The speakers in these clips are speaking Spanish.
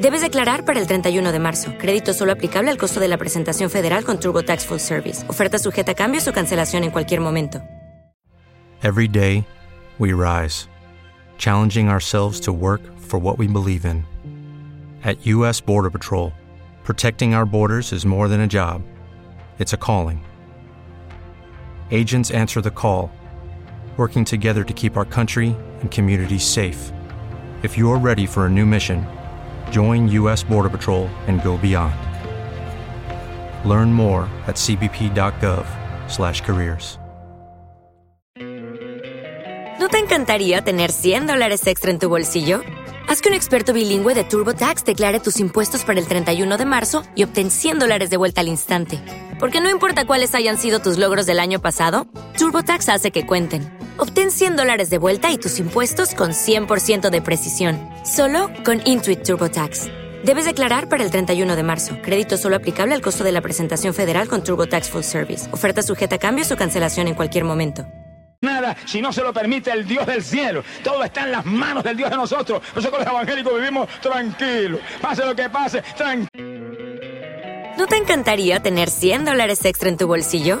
Debes declarar para el 31 de marzo. Crédito solo aplicable al costo de la presentación federal con TurboTax Full Service. Oferta sujeta a cambios o cancelación en cualquier momento. Every day, we rise, challenging ourselves to work for what we believe in. At U.S. Border Patrol, protecting our borders is more than a job, it's a calling. Agents answer the call, working together to keep our country and communities safe. If you're ready for a new mission, join U.S. Border Patrol and go beyond. Learn more at cbp.gov/careers. ¿No te encantaría tener 100 dólares extra en tu bolsillo? Haz que un experto bilingüe de TurboTax declare tus impuestos para el 31 de marzo y obtén 100 dólares de vuelta al instante. Porque no importa cuáles hayan sido tus logros del año pasado, TurboTax hace que cuenten. Obtén 100 dólares de vuelta y tus impuestos con 100% de precisión, solo con Intuit TurboTax. Debes declarar para el 31 de marzo. Crédito solo aplicable al costo de la presentación federal con TurboTax Full Service. Oferta sujeta a cambios o cancelación en cualquier momento. Nada, si no se lo permite el Dios del cielo. Todo está en las manos del Dios de nosotros. Nosotros los evangélicos vivimos tranquilos. Pase lo que pase, tranquilo. ¿No te encantaría tener 100 dólares extra en tu bolsillo?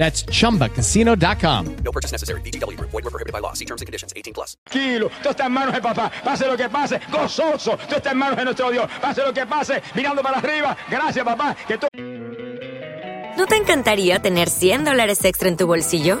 That's chumbacasino.com. No purchase necessary. VGW Group. Void were prohibited by law. See terms and conditions. 18 plus. Tranquilo, todo está en manos de papá. Pase lo que pase, gozoso. Todo está en manos de nuestro Dios. Pase lo que pase, mirando para arriba. Gracias, papá. Que tú... ¿No te encantaría tener 100 dólares extra en tu bolsillo?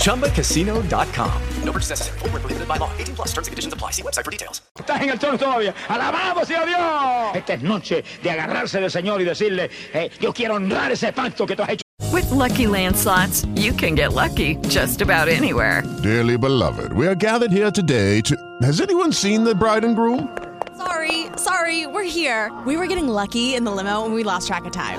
ChumbaCasino.com. No purchase necessary. Full prohibited by law. 18 plus terms and conditions apply. See website for details. Estás en el trono todavía. Alabado sea Dios. Esta es noche de agarrarse del Señor y decirle, eh, yo quiero honrar ese pacto que tú has hecho. With lucky landslots, you can get lucky just about anywhere. Dearly beloved, we are gathered here today to. Has anyone seen the bride and groom? Sorry, sorry, we're here. We were getting lucky in the limo and we lost track of time.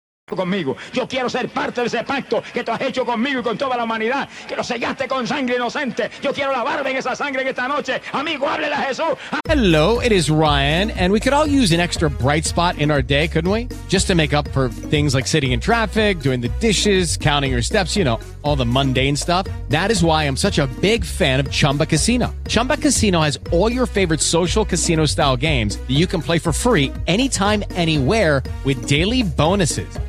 Conmigo. Yo quiero ser parte de ese pacto que tú has hecho conmigo y con toda la humanidad, que lo sellaste con sangre inocente. Yo quiero lavarme en esa sangre en esta noche. Amigo, háblele a Jesús. Ah. Hello, it is Ryan, and we could all use an extra bright spot in our day, couldn't we? Just to make up for things like sitting in traffic, doing the dishes, counting your steps, you know, all the mundane stuff. That is why I'm such a big fan of Chumba Casino. Chumba Casino has all your favorite social casino style games that you can play for free anytime, anywhere with daily bonuses.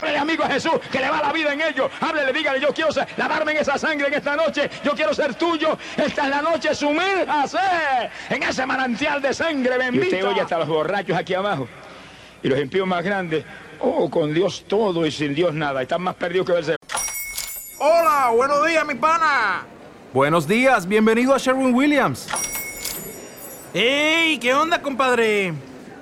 Háblele, amigo a Jesús, que le va la vida en ello. Háblele, dígale, yo quiero ser- lavarme en esa sangre en esta noche. Yo quiero ser tuyo. Esta es la noche, sumérjase en ese manantial de sangre Y bendita. usted oye hasta los borrachos aquí abajo. Y los impíos más grandes. Oh, con Dios todo y sin Dios nada. Están más perdidos que verse. Hola, buenos días, mi pana. Buenos días, bienvenido a Sherwin Williams. ¡Ey! ¿Qué onda, compadre?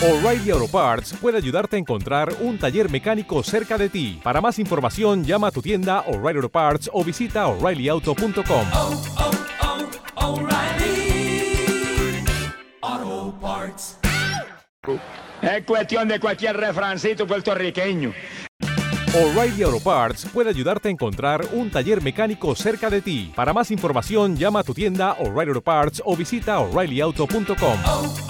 O'Reilly. Auto Parts. O'Reilly Auto Parts puede ayudarte a encontrar un taller mecánico cerca de ti. Para más información, llama a tu tienda O'Reilly Auto Parts o visita oreillyauto.com. oh, oh, O'Reilly Auto Parts. Es cuestión de cualquier refrancito puertorriqueño. O'Reilly Auto Parts puede ayudarte a encontrar un taller mecánico cerca de ti. Para más información, llama a tu tienda O'Reilly Auto Parts o visita oreillyauto.com.